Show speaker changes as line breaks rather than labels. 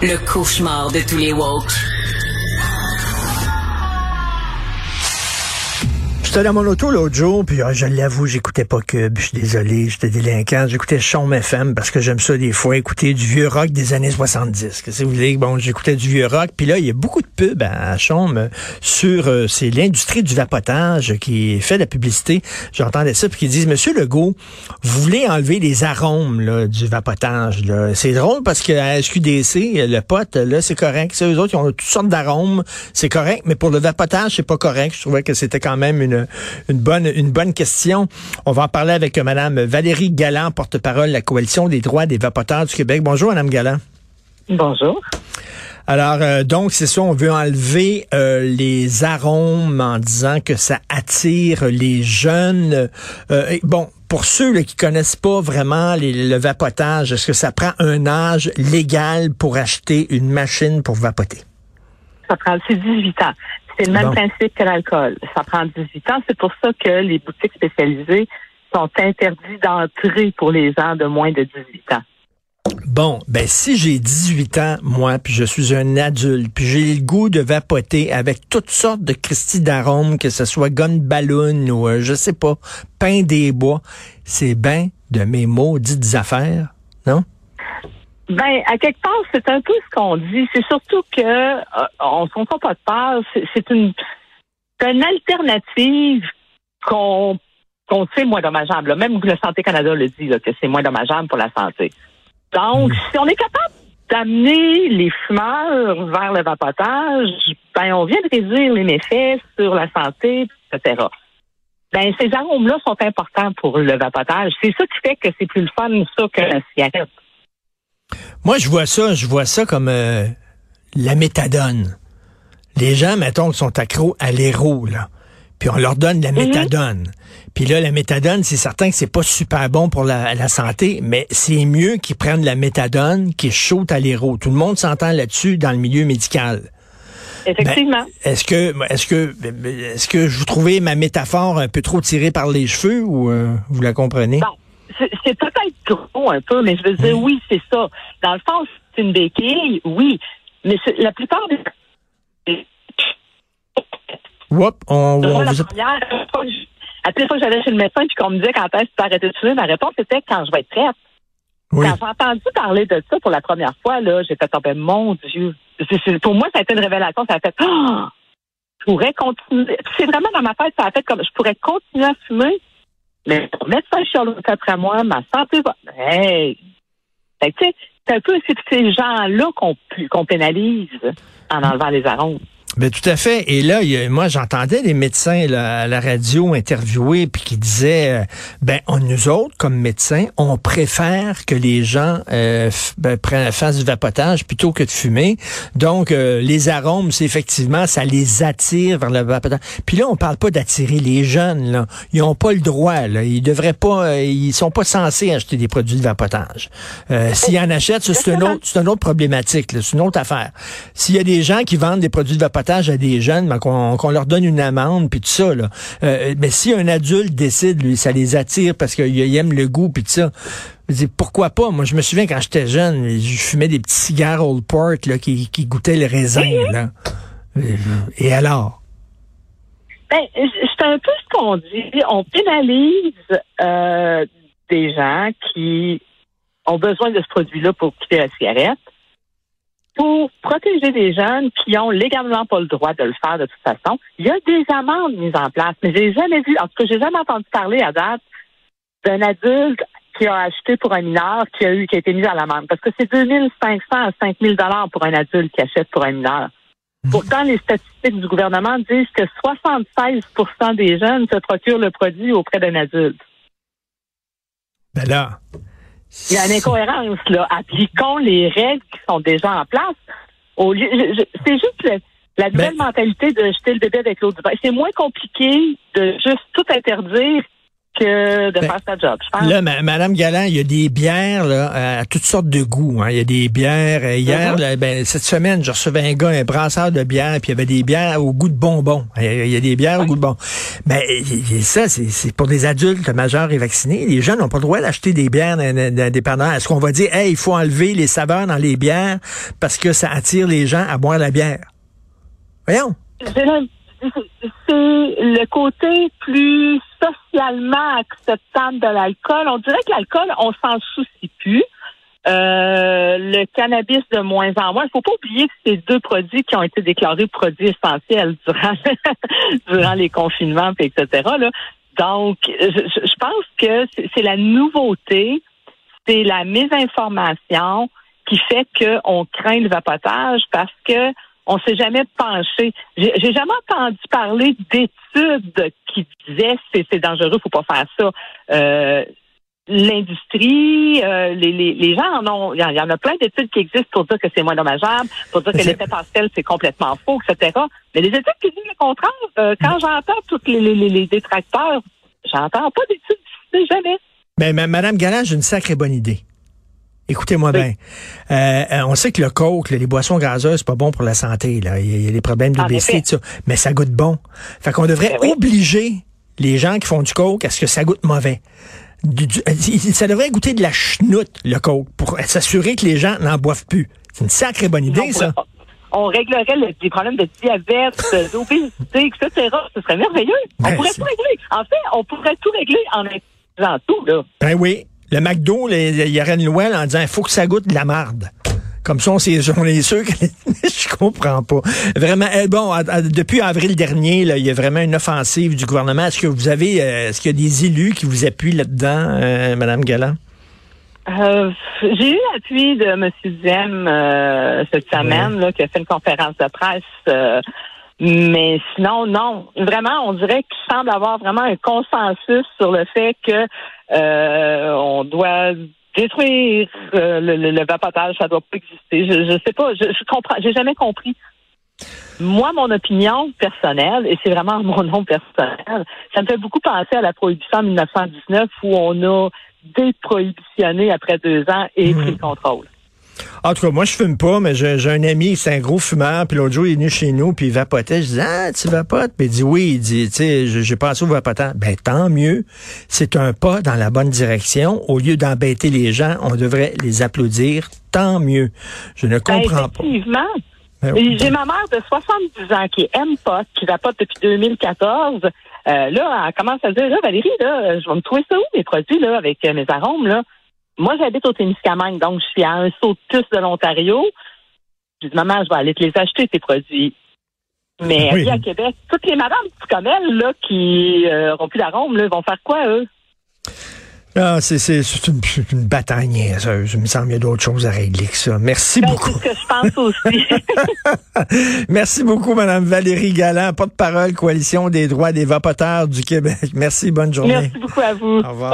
Le cauchemar de tous les woke.
J'étais dans mon auto l'autre jour, puis ah, je l'avoue, j'écoutais pas Cube. Je suis désolé, j'étais délinquant. J'écoutais Chaume FM parce que j'aime ça des fois, écouter du vieux rock des années 70. Que si vous voulez, bon, j'écoutais du vieux rock. Puis là, il y a beaucoup de pubs à, Chaume sur euh, c'est l'industrie du vapotage qui fait la publicité. J'entendais ça, puis qui disent, Monsieur Legault, vous voulez enlever les arômes là, du vapotage. Là. C'est drôle parce que à SQDC, le pote, là, c'est correct. C'est eux autres, ils ont toutes sortes d'arômes. C'est correct, mais pour le vapotage, c'est pas correct. Je trouvais que c'était quand même une une bonne, une bonne question. On va en parler avec Mme Valérie Galland, porte-parole de la Coalition des droits des vapoteurs du Québec. Bonjour, Mme Galland.
Bonjour.
Alors, euh, donc, c'est ça, on veut enlever euh, les arômes en disant que ça attire les jeunes. Euh, bon, pour ceux là, qui connaissent pas vraiment le vapotage, est-ce que ça prend un âge légal pour acheter une machine pour vapoter?
Ça prend, c'est 18 ans. C'est le même principe que l'alcool. Ça prend 18 ans. C'est pour ça que les boutiques spécialisées sont interdites d'entrer pour les gens de moins de 18 ans.
Bon, ben si j'ai 18 ans, moi, puis je suis un adulte, puis j'ai le goût de vapoter avec toutes sortes de Christie d'arômes, que ce soit gun ballon ou euh, je sais pas, pain des bois, c'est bien de mes maudites affaires, non?
Ben, à quelque part, c'est un peu ce qu'on dit. C'est surtout que euh, on s'en fait pas de peur. C'est une, une alternative qu'on qu'on sait moins dommageable. Même le Santé Canada le dit là, que c'est moins dommageable pour la santé. Donc, mm. si on est capable d'amener les fumeurs vers le vapotage, ben on vient de réduire les méfaits sur la santé, etc. Ben ces arômes-là sont importants pour le vapotage. C'est ça qui fait que c'est plus le fun ça que la cigarette.
Moi, je vois ça, je vois ça comme euh, la méthadone. Les gens, mettons, qui sont accros à l'héros, là. Puis on leur donne la mhm. méthadone. Puis là, la méthadone, c'est certain que c'est pas super bon pour la, santé, mais c'est mieux qu'ils prennent la méthadone qui chaud à l'héros. Tout le monde s'entend là-dessus dans le milieu médical.
Effectivement.
Ben, est-ce que est-ce que est-ce que vous trouvez ma métaphore un peu trop tirée par les cheveux ou euh, vous la comprenez?
C'est peut-être gros un peu, mais je veux dire, oui, c'est ça. Dans le fond, c'est une béquille, oui. Mais la plupart des.
Whoop, on,
on la première, à chaque fois que j'allais chez le médecin puis qu'on me disait quand est-ce que tu arrêter de fumer, ma réponse était quand je vais être prête. Quand j'ai entendu parler de ça pour la première fois, là, j'ai fait tomber, mon Dieu. pour moi, ça a été une révélation. Ça a fait, oh, je pourrais continuer. C'est vraiment dans ma tête, ça a fait comme, je pourrais continuer à fumer mais ton médecin chiale après moi, ma santé va. Hey! c'est un peu ces gens-là qu'on pénalise en enlevant les arômes.
Ben, tout à fait. Et là, moi, j'entendais des médecins à la radio interviewés puis qui disaient, euh, ben, on, nous autres, comme médecins, on préfère que les gens euh, ben, fassent du vapotage plutôt que de fumer. Donc, euh, les arômes, c'est effectivement, ça les attire vers le vapotage. Puis là, on parle pas d'attirer les jeunes. Là. Ils ont pas le droit. Là. Ils devraient pas, euh, ils sont pas censés acheter des produits de vapotage. S'ils en achètent, c'est une autre, c'est une autre problématique. C'est une autre affaire. S'il y a des gens qui vendent des produits de vapotage à des jeunes, ben, qu'on leur donne une amende, puis tout ça. Là. Euh, mais si un adulte décide, lui, ça les attire parce qu'il aime le goût, puis tout ça, je pourquoi pas? Moi, je me souviens quand j'étais jeune, je fumais des petits cigares Old Port là, qui, qui goûtaient le raisin. Là. Et alors?
Ben, c'est un peu ce qu'on dit. On pénalise euh, des gens qui ont besoin de ce produit-là pour quitter la cigarette pour protéger des jeunes qui ont légalement pas le droit de le faire de toute façon. Il y a des amendes mises en place, mais j'ai jamais vu, en tout cas, j'ai jamais entendu parler à date d'un adulte qui a acheté pour un mineur qui a eu qui a été mis à l'amende parce que c'est 2500 à 5000 dollars pour un adulte qui achète pour un mineur. Mhm. Pourtant, les statistiques du gouvernement disent que 76% des jeunes se procurent le produit auprès d'un adulte.
Ben là,
il y a une incohérence, là. Appliquons les règles qui sont déjà en place. Au lieu, c'est juste la nouvelle mentalité de jeter le bébé avec l'eau du bain. C'est moins compliqué de juste tout interdire que de
Ben,
faire sa job. Je pense.
Là, ma- Madame Galland, il y a des bières là, à toutes sortes de goûts. hein. Il y a des bières. euh, Hier,
Mhm.
là, ben, cette semaine, je recevais un gars, un brasseur de bière, puis il y avait des bières au goût de bonbons. Il y a, des bières au goût de bonbons. Mais y- ça, c'est pour des adultes majeurs et vaccinés. Les jeunes n'ont pas le droit d'acheter des bières dépanneurs. Est-ce qu'on va dire, hey, il faut enlever les saveurs dans les bières parce que ça attire les gens à boire la bière? Voyons.
C'est le côté plus socialement acceptable de l'alcool. On dirait que l'alcool, on s'en soucie plus. Euh, le cannabis de moins en moins. Il faut pas oublier que c'est deux produits qui ont été déclarés produits essentiels durant durant les confinements, etc. Là. Donc, je, je- pense que c'est la nouveauté, c'est la mésinformation qui fait qu'on craint le vapotage parce que on s'est jamais penché. J'ai jamais entendu parler d'études qui disaient c'est c'est dangereux, faut pas faire ça. Euh, L'industrie, euh, les, les, les gens en ont. Il y en- a plein d'études qui existent pour dire que c'est moins dommageable, pour dire que l'effet pastel c'est complètement faux, etc. Mais les études qui disent le contraire. Euh, quand j'entends tous les, les, les, détracteurs, j'entends pas d'études, jamais.
Mais ma- Madame Galland, j'ai une sacrée bonne idée. Écoutez-moi
Oui.
bien. Euh, euh, on sait que le coke, là, les boissons gazeuses, c'est pas bon pour la santé. Là. Il, y a, des problèmes
En
d'obésité, ça. Mais ça goûte bon. Fait qu'on devrait
Ben oui.
obliger les gens qui font du coke à ce que ça goûte mauvais. Du- du- euh, ça devrait goûter de la chenoute, le coke, pour s'assurer que les gens n'en boivent plus. C'est une sacrée bonne idée, ça.
pourrait- on réglerait le- les problèmes de diabète, d'obésité, etc. Ce serait merveilleux.
Ben,
on pourrait
c'est-
tout régler. En fait, on pourrait tout régler en tout, là.
Ben oui. Le McDo, il y aurait une loi en disant il faut que ça goûte de la marde. Comme ça, on, est sûr que je comprends pas. Vraiment, eh, bon, depuis avril dernier, là, il y a vraiment une offensive du gouvernement. Est-ce que vous avez, euh, est-ce qu'il y a des élus qui vous appuient là-dedans, euh, Madame Galland?
Euh, j'ai eu l'appui de M. Duhem euh, cette semaine, là, qui a fait une conférence de presse. euh, mais sinon, non. Vraiment, on dirait qu'il semble avoir vraiment un consensus sur le fait que euh, on doit détruire euh, le, le, le vapotage, ça doit pas exister. Je, je sais pas, je, je comprends, j'ai jamais compris. Moi, mon opinion personnelle, et c'est vraiment mon nom personnel, ça me fait beaucoup penser à la prohibition en 1919 où on a déprohibitionné après deux ans et pris le contrôle.
En tout cas, moi, je fume pas, mais j'ai un ami, c'est un gros fumeur, puis l'autre jour, il est venu chez nous, puis il vapotait. Je dis, ah, tu vapotes? Puis il dit, oui. Il dit, tu sais, j'ai pensé au vapotant. Ben, tant mieux. C'est un pas dans la bonne direction. Au lieu d'embêter les gens, on devrait les applaudir. Tant mieux. Je ne
Ben,
comprends pas.
effectivement.
Ben.
J'ai ma mère de 70 ans qui aime pas, qui vapote depuis 2014. Euh, là, elle commence à dire, là, Valérie, là, je vais me trouver ça où, mes produits, là, avec euh, mes arômes, là? Moi, j'habite au Témiscamingue, donc je suis à un saut de puce de l'Ontario. Je dis, maman, je vais aller te les acheter, tes produits. Mais
Oui.
à Québec, toutes les madames comme elle, là, qui n'auront plus d'arômes, là, vont faire quoi, eux?
Ah, c'est une, une bataille niaiseuse. Il me semble qu'il y a d'autres choses à régler que ça. Merci
Ben,
beaucoup.
c'est ce que je pense aussi.
Merci beaucoup, Madame Valérie Galland, porte-parole, Coalition des droits des vapoteurs du Québec. Merci, bonne journée.
Merci beaucoup à vous.
Au revoir.